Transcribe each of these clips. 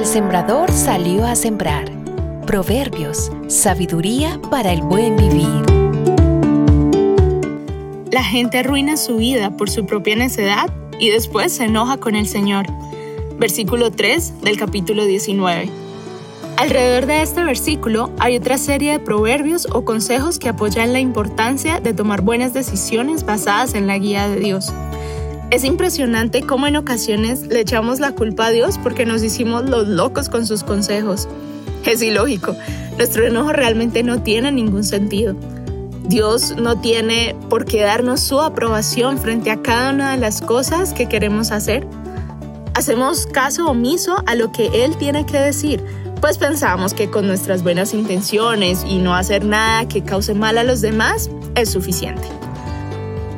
sembrador salió a sembrar. Proverbios, sabiduría para el buen vivir. La gente arruina su vida por su propia necedad y después se enoja con el Señor. Versículo 3 del capítulo 19. Alrededor de este versículo hay otra serie de proverbios o consejos que apoyan la importancia de tomar buenas decisiones basadas en la guía de Dios. Es impresionante cómo en ocasiones le echamos la culpa a Dios porque nos hicimos los locos con sus consejos. Es ilógico, nuestro enojo realmente no tiene ningún sentido. Dios no tiene por qué darnos su aprobación frente a cada una de las cosas que queremos hacer. Hacemos caso omiso a lo que Él tiene que decir, pues pensamos que con nuestras buenas intenciones y no hacer nada que cause mal a los demás es suficiente.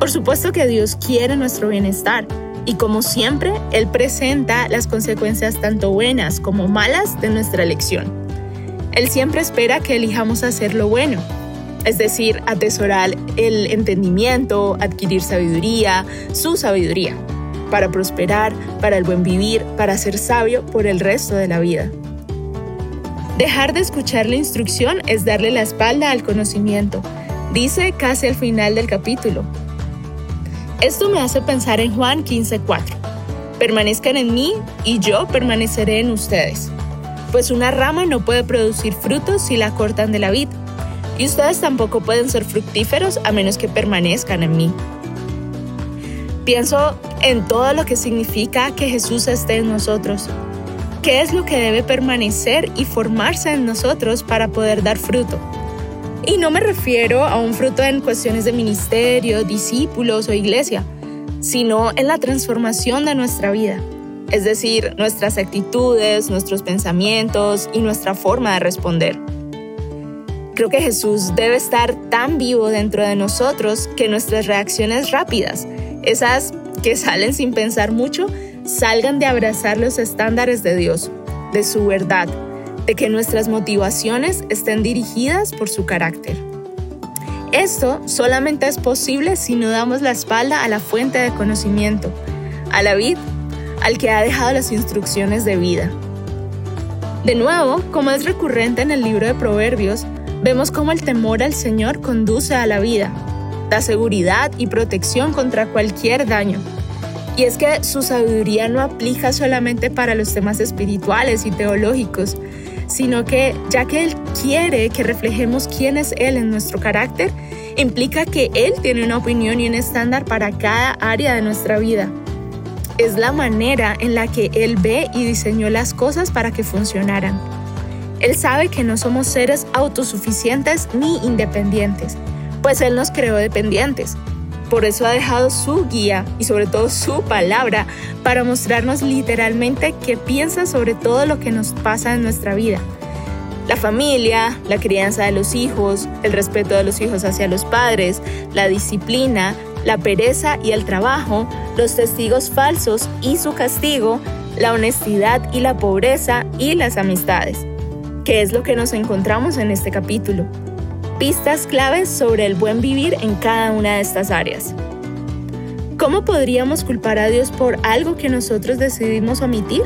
Por supuesto que Dios quiere nuestro bienestar y como siempre, Él presenta las consecuencias tanto buenas como malas de nuestra elección. Él siempre espera que elijamos hacer lo bueno, es decir, atesorar el entendimiento, adquirir sabiduría, su sabiduría, para prosperar, para el buen vivir, para ser sabio por el resto de la vida. Dejar de escuchar la instrucción es darle la espalda al conocimiento, dice casi al final del capítulo. Esto me hace pensar en Juan 15:4. Permanezcan en mí y yo permaneceré en ustedes. Pues una rama no puede producir frutos si la cortan de la vid, y ustedes tampoco pueden ser fructíferos a menos que permanezcan en mí. Pienso en todo lo que significa que Jesús esté en nosotros. ¿Qué es lo que debe permanecer y formarse en nosotros para poder dar fruto? Y no me refiero a un fruto en cuestiones de ministerio, discípulos o iglesia, sino en la transformación de nuestra vida, es decir, nuestras actitudes, nuestros pensamientos y nuestra forma de responder. Creo que Jesús debe estar tan vivo dentro de nosotros que nuestras reacciones rápidas, esas que salen sin pensar mucho, salgan de abrazar los estándares de Dios, de su verdad, de que nuestras motivaciones estén dirigidas por su carácter. Esto solamente es posible si no damos la espalda a la fuente de conocimiento, a la vid, al que ha dejado las instrucciones de vida. De nuevo, como es recurrente en el libro de Proverbios, vemos cómo el temor al Señor conduce a la vida, da seguridad y protección contra cualquier daño. Y es que su sabiduría no aplica solamente para los temas espirituales y teológicos, sino que ya que Él quiere que reflejemos quién es Él en nuestro carácter, implica que Él tiene una opinión y un estándar para cada área de nuestra vida. Es la manera en la que Él ve y diseñó las cosas para que funcionaran. Él sabe que no somos seres autosuficientes ni independientes, pues Él nos creó dependientes. Por eso ha dejado su guía y sobre todo su palabra para mostrarnos literalmente qué piensa sobre todo lo que nos pasa en nuestra vida. La familia, la crianza de los hijos, el respeto de los hijos hacia los padres, la disciplina, la pereza y el trabajo, los testigos falsos y su castigo, la honestidad y la pobreza y las amistades, que es lo que nos encontramos en este capítulo pistas claves sobre el buen vivir en cada una de estas áreas. ¿Cómo podríamos culpar a Dios por algo que nosotros decidimos omitir,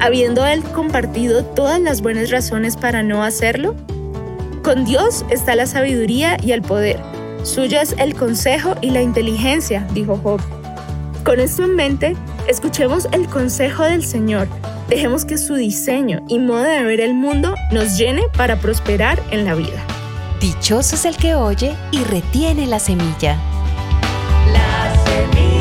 habiendo Él compartido todas las buenas razones para no hacerlo? Con Dios está la sabiduría y el poder. Suyo es el consejo y la inteligencia, dijo Job. Con esto en mente, escuchemos el consejo del Señor. Dejemos que su diseño y modo de ver el mundo nos llene para prosperar en la vida. Dichoso es el que oye y retiene la semilla. La semilla.